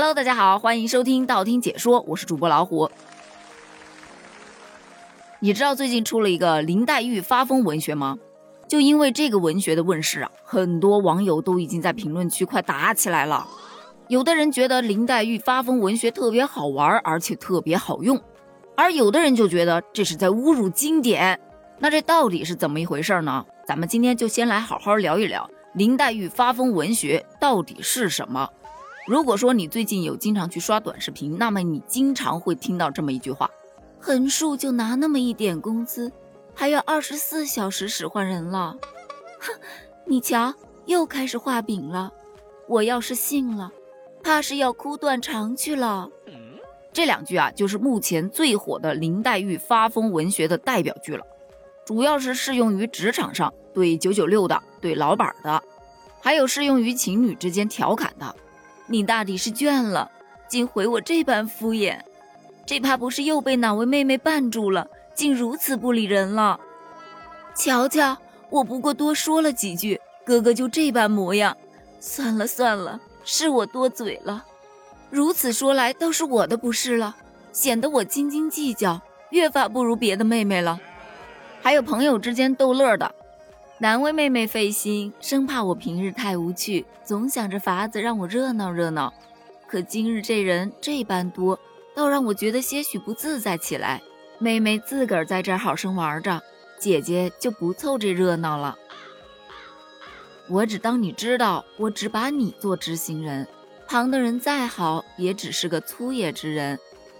Hello，大家好，欢迎收听道听解说，我是主播老虎。你知道最近出了一个林黛玉发疯文学吗？就因为这个文学的问世啊，很多网友都已经在评论区快打起来了。有的人觉得林黛玉发疯文学特别好玩，而且特别好用，而有的人就觉得这是在侮辱经典。那这到底是怎么一回事呢？咱们今天就先来好好聊一聊林黛玉发疯文学到底是什么。如果说你最近有经常去刷短视频，那么你经常会听到这么一句话：横竖就拿那么一点工资。还要二十四小时使唤人了，哼！你瞧，又开始画饼了。我要是信了，怕是要哭断肠去了。这两句啊，就是目前最火的林黛玉发疯文学的代表句了，主要是适用于职场上对九九六的、对老板的，还有适用于情侣之间调侃的。你大抵是倦了，竟回我这般敷衍，这怕不是又被哪位妹妹绊住了？竟如此不理人了！瞧瞧，我不过多说了几句，哥哥就这般模样。算了算了，是我多嘴了。如此说来，倒是我的不是了，显得我斤斤计较，越发不如别的妹妹了。还有朋友之间逗乐的，难为妹妹费心，生怕我平日太无趣，总想着法子让我热闹热闹。可今日这人这般多，倒让我觉得些许不自在起来。妹妹自个儿在这儿好生玩着，姐姐就不凑这热闹了。我只当你知道，我只把你做知心人，旁的人再好，也只是个粗野之人。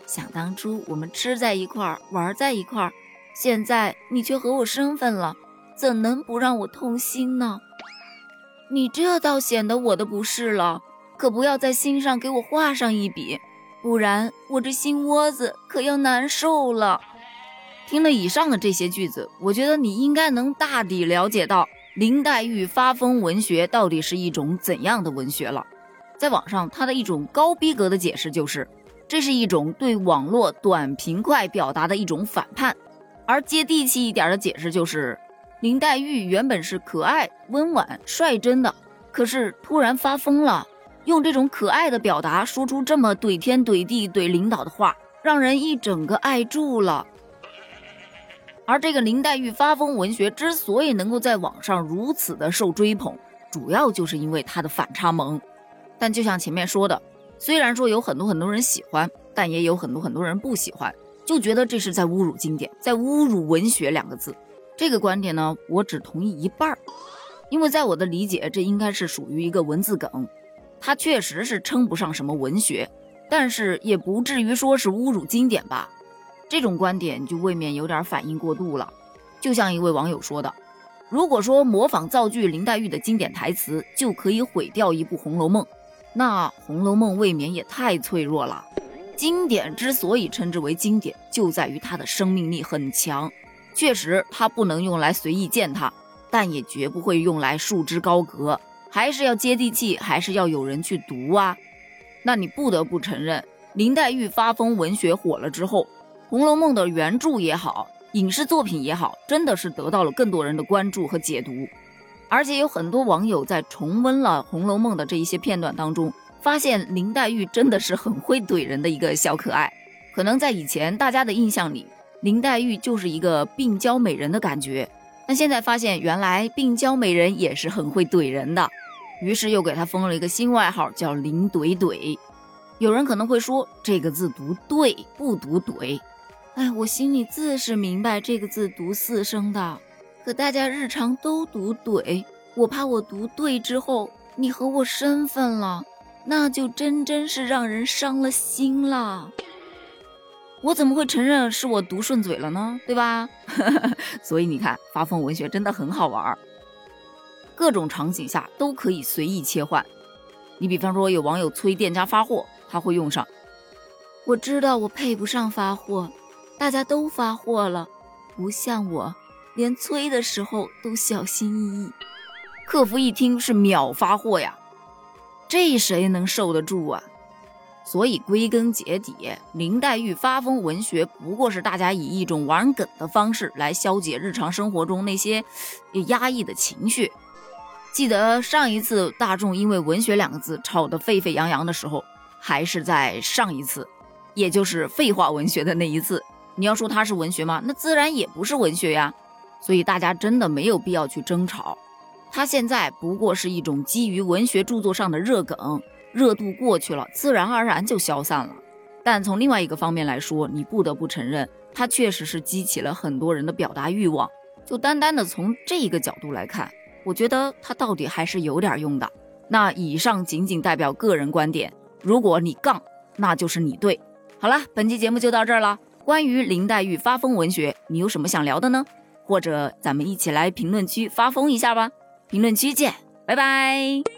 想当初我们吃在一块儿，玩在一块儿，现在你却和我生分了，怎能不让我痛心呢？你这倒显得我的不是了，可不要在心上给我画上一笔。不然我这心窝子可要难受了。听了以上的这些句子，我觉得你应该能大抵了解到林黛玉发疯文学到底是一种怎样的文学了。在网上，它的一种高逼格的解释就是，这是一种对网络短平快表达的一种反叛；而接地气一点的解释就是，林黛玉原本是可爱、温婉、率真的，可是突然发疯了。用这种可爱的表达说出这么怼天怼地怼领导的话，让人一整个爱住了。而这个林黛玉发疯文学之所以能够在网上如此的受追捧，主要就是因为它的反差萌。但就像前面说的，虽然说有很多很多人喜欢，但也有很多很多人不喜欢，就觉得这是在侮辱经典，在侮辱文学两个字。这个观点呢，我只同意一半儿，因为在我的理解，这应该是属于一个文字梗。它确实是称不上什么文学，但是也不至于说是侮辱经典吧？这种观点就未免有点反应过度了。就像一位网友说的：“如果说模仿造句林黛玉的经典台词就可以毁掉一部《红楼梦》，那《红楼梦》未免也太脆弱了。经典之所以称之为经典，就在于它的生命力很强。确实，它不能用来随意践踏，但也绝不会用来束之高阁。”还是要接地气，还是要有人去读啊？那你不得不承认，林黛玉发疯文学火了之后，《红楼梦》的原著也好，影视作品也好，真的是得到了更多人的关注和解读。而且有很多网友在重温了《红楼梦》的这一些片段当中，发现林黛玉真的是很会怼人的一个小可爱。可能在以前大家的印象里，林黛玉就是一个病娇美人的感觉。但现在发现，原来病娇美人也是很会怼人的，于是又给她封了一个新外号，叫林怼怼。有人可能会说，这个字读对，不读怼。哎，我心里自是明白这个字读四声的，可大家日常都读怼，我怕我读对之后，你和我身份了，那就真真是让人伤了心了。我怎么会承认是我读顺嘴了呢？对吧？所以你看，发疯文学真的很好玩儿，各种场景下都可以随意切换。你比方说，有网友催店家发货，他会用上：“我知道我配不上发货，大家都发货了，不像我，连催的时候都小心翼翼。”客服一听是秒发货呀，这谁能受得住啊？所以归根结底，林黛玉发疯文学不过是大家以一种玩梗的方式来消解日常生活中那些压抑的情绪。记得上一次大众因为“文学”两个字吵得沸沸扬扬的时候，还是在上一次，也就是废话文学的那一次。你要说它是文学吗？那自然也不是文学呀。所以大家真的没有必要去争吵。它现在不过是一种基于文学著作上的热梗，热度过去了，自然而然就消散了。但从另外一个方面来说，你不得不承认，它确实是激起了很多人的表达欲望。就单单的从这一个角度来看，我觉得它到底还是有点用的。那以上仅仅代表个人观点，如果你杠，那就是你对。好了，本期节目就到这儿了。关于林黛玉发疯文学，你有什么想聊的呢？或者咱们一起来评论区发疯一下吧。评论区见，拜拜。